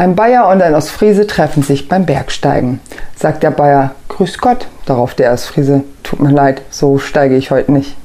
Ein Bayer und ein Ostfriese treffen sich beim Bergsteigen. Sagt der Bayer, Grüß Gott, darauf der Ostfriese, tut mir leid, so steige ich heute nicht.